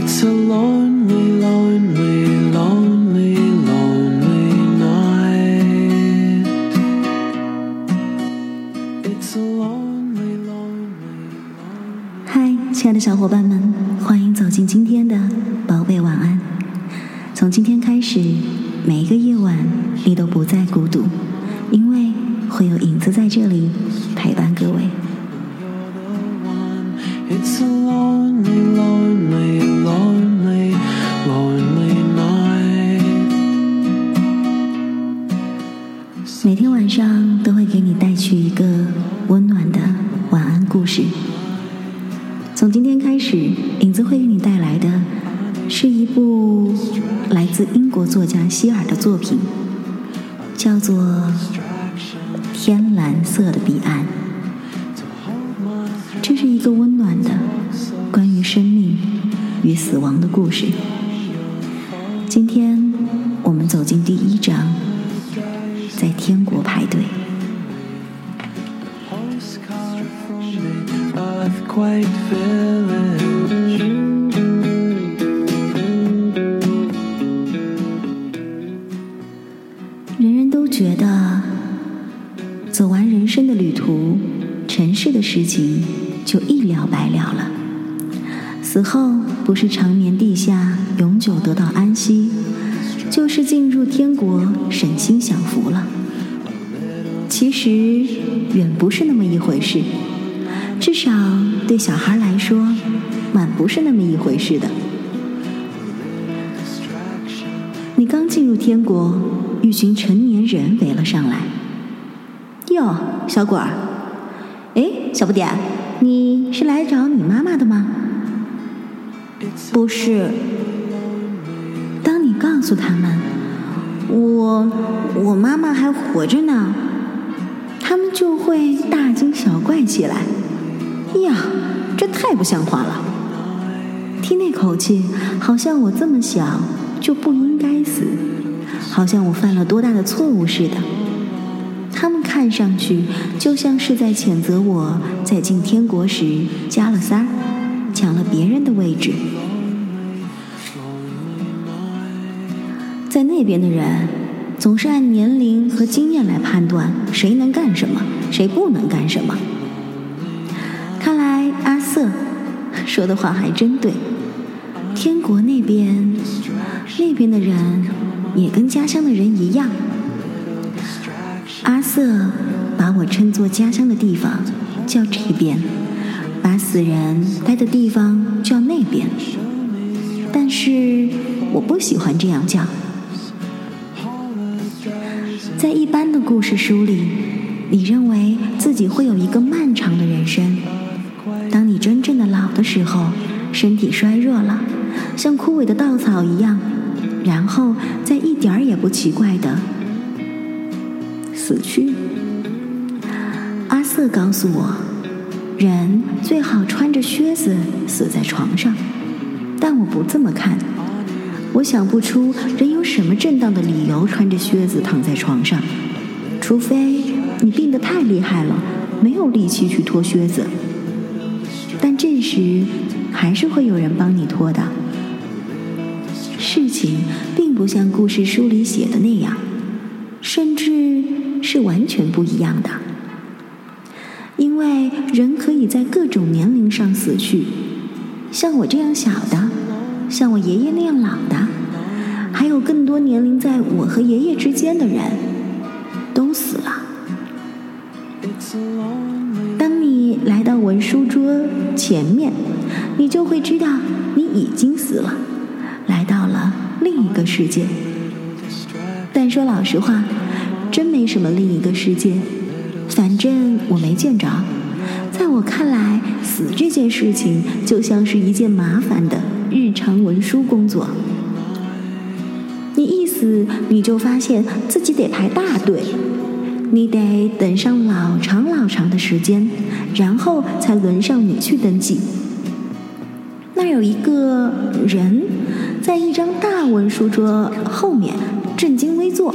It's a lonely, lonely, lonely, lonely night. It's a lonely, lonely, lonely. 嗨，亲爱的小伙伴们，欢迎走进今天的宝贝晚安。从今天开始，每一个夜晚你都不再孤独，因为会有影子在这里陪伴各位。It's a lonely, lonely, 每天晚上都会给你带去一个温暖的晚安故事。从今天开始，影子会给你带来的是一部来自英国作家希尔的作品，叫做《天蓝色的彼岸》。这是一个温暖的关于生命与死亡的故事。今天我们走进第一章，在天国排队。人人都觉得，走完人生的旅途，尘世的事情就一了百了了。死后不是长眠地下，永久得到安息，就是进入天国，省心享福了。其实远不是那么一回事，至少对小孩来说，满不是那么一回事的。你刚进入天国，一群成年人围了上来。哟，小果儿，哎，小不点，你是来找你妈妈的吗？不是。当你告诉他们，我我妈妈还活着呢，他们就会大惊小怪起来。呀，这太不像话了！听那口气，好像我这么小就不应该死，好像我犯了多大的错误似的。他们看上去就像是在谴责我在进天国时加了塞儿，抢了别人的位置。在那边的人总是按年龄和经验来判断谁能干什么，谁不能干什么。看来阿瑟说的话还真对。天国那边，那边的人也跟家乡的人一样。阿瑟把我称作家乡的地方叫这边，把死人待的地方叫那边。但是我不喜欢这样叫。在一般的故事书里，你认为自己会有一个漫长的人生。当你真正的老的时候，身体衰弱了，像枯萎的稻草一样，然后再一点儿也不奇怪的死去。阿瑟告诉我，人最好穿着靴子死在床上，但我不这么看。我想不出人有什么正当的理由穿着靴子躺在床上，除非你病得太厉害了，没有力气去脱靴子。但这时还是会有人帮你脱的。事情并不像故事书里写的那样，甚至是完全不一样的。因为人可以在各种年龄上死去，像我这样小的，像我爷爷那样老的，还有更多年龄在我和爷爷之间的人，都死了。当你来到文书桌前面，你就会知道你已经死了，来到了另一个世界。但说老实话，真没什么另一个世界，正我没见着。在我看来，死这件事情就像是一件麻烦的日常文书工作。你一死，你就发现自己得排大队，你得等上老长老长的时间，然后才轮上你去登记。那有一个人在一张大文书桌后面正襟危坐，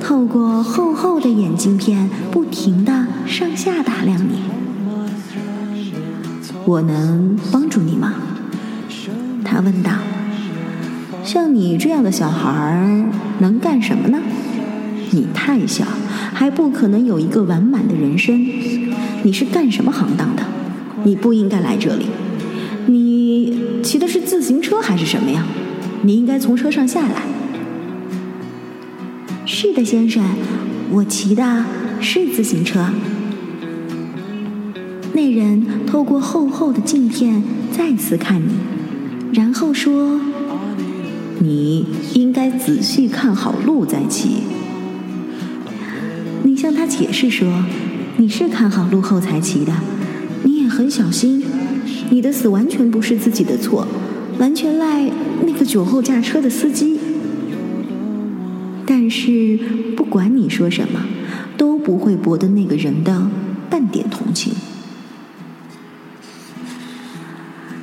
透过厚厚的眼镜片，不停的上下打量你。我能帮助你吗？他问道：“像你这样的小孩儿能干什么呢？你太小，还不可能有一个完满的人生。你是干什么行当的？你不应该来这里。你骑的是自行车还是什么呀？你应该从车上下来。”“是的，先生，我骑的是自行车。”那人透过厚厚的镜片再次看你，然后说：“你应该仔细看好路再骑。”你向他解释说：“你是看好路后才骑的，你也很小心。你的死完全不是自己的错，完全赖那个酒后驾车的司机。”但是不管你说什么，都不会博得那个人的半点同情。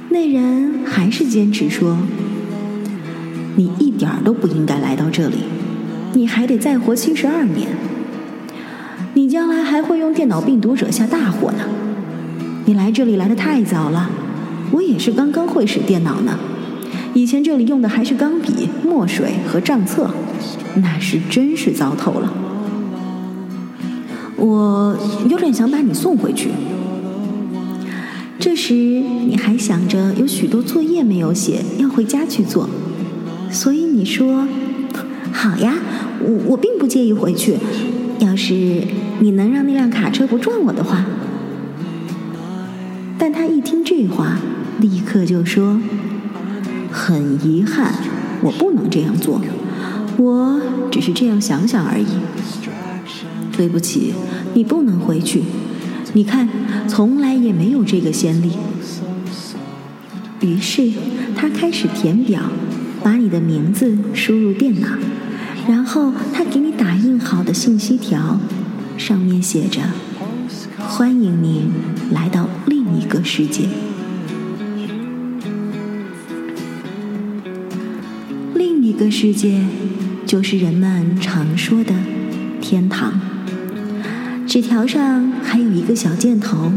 那人还是坚持说：“你一点儿都不应该来到这里，你还得再活七十二年。你将来还会用电脑病毒惹下大祸呢。你来这里来的太早了，我也是刚刚会使电脑呢。以前这里用的还是钢笔、墨水和账册，那是真是糟透了。我有点想把你送回去。”这时，你还想着有许多作业没有写，要回家去做，所以你说：“好呀，我我并不介意回去，要是你能让那辆卡车不撞我的话。”但他一听这话，立刻就说：“很遗憾，我不能这样做，我只是这样想想而已。对不起，你不能回去。”你看，从来也没有这个先例。于是他开始填表，把你的名字输入电脑，然后他给你打印好的信息条，上面写着：“欢迎您来到另一个世界。”这个世界，就是人们常说的天堂。纸条上还有一个小箭头，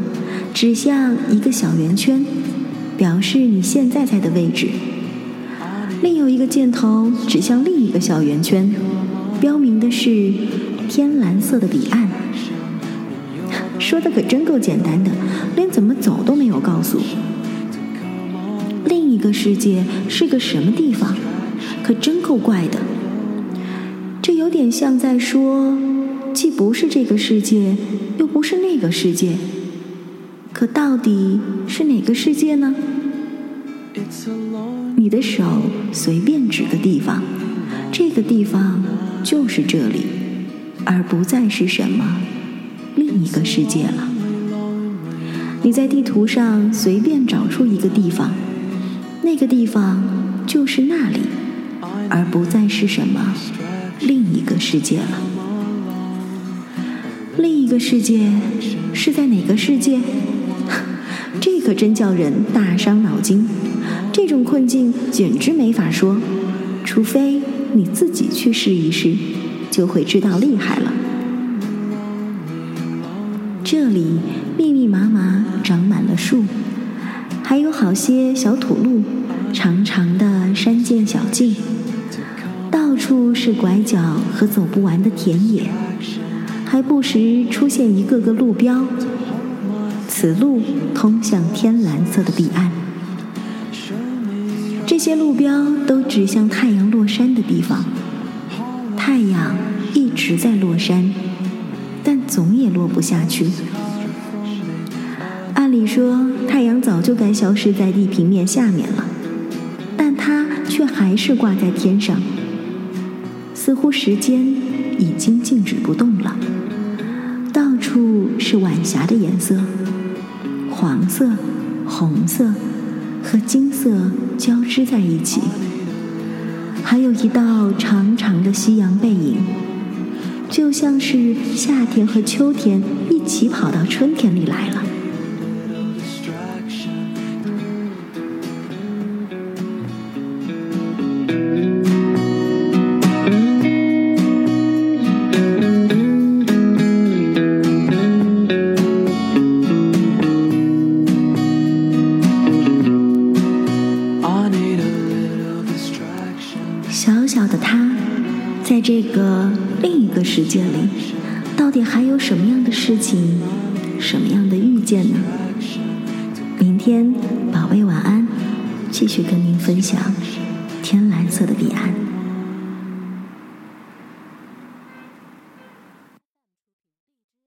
指向一个小圆圈，表示你现在在的位置。另有一个箭头指向另一个小圆圈，标明的是天蓝色的彼岸。说的可真够简单的，连怎么走都没有告诉。另一个世界是个什么地方？可真够怪的。这有点像在说。既不是这个世界，又不是那个世界，可到底是哪个世界呢？你的手随便指个地方，这个地方就是这里，而不再是什么另一个世界了。你在地图上随便找出一个地方，那个地方就是那里，而不再是什么另一个世界了。另一个世界是在哪个世界？这可真叫人大伤脑筋。这种困境简直没法说，除非你自己去试一试，就会知道厉害了。这里密密麻麻长满了树，还有好些小土路，长长的山涧小径，到处是拐角和走不完的田野。还不时出现一个个路标，此路通向天蓝色的彼岸。这些路标都指向太阳落山的地方。太阳一直在落山，但总也落不下去。按理说，太阳早就该消失在地平面下面了，但它却还是挂在天上，似乎时间已经静止不动了。到处是晚霞的颜色，黄色、红色和金色交织在一起，还有一道长长的夕阳背影，就像是夏天和秋天一起跑到春天里来了。在这个另一个世界里，到底还有什么样的事情，什么样的遇见呢？明天，宝贝晚安，继续跟您分享天蓝色的彼岸。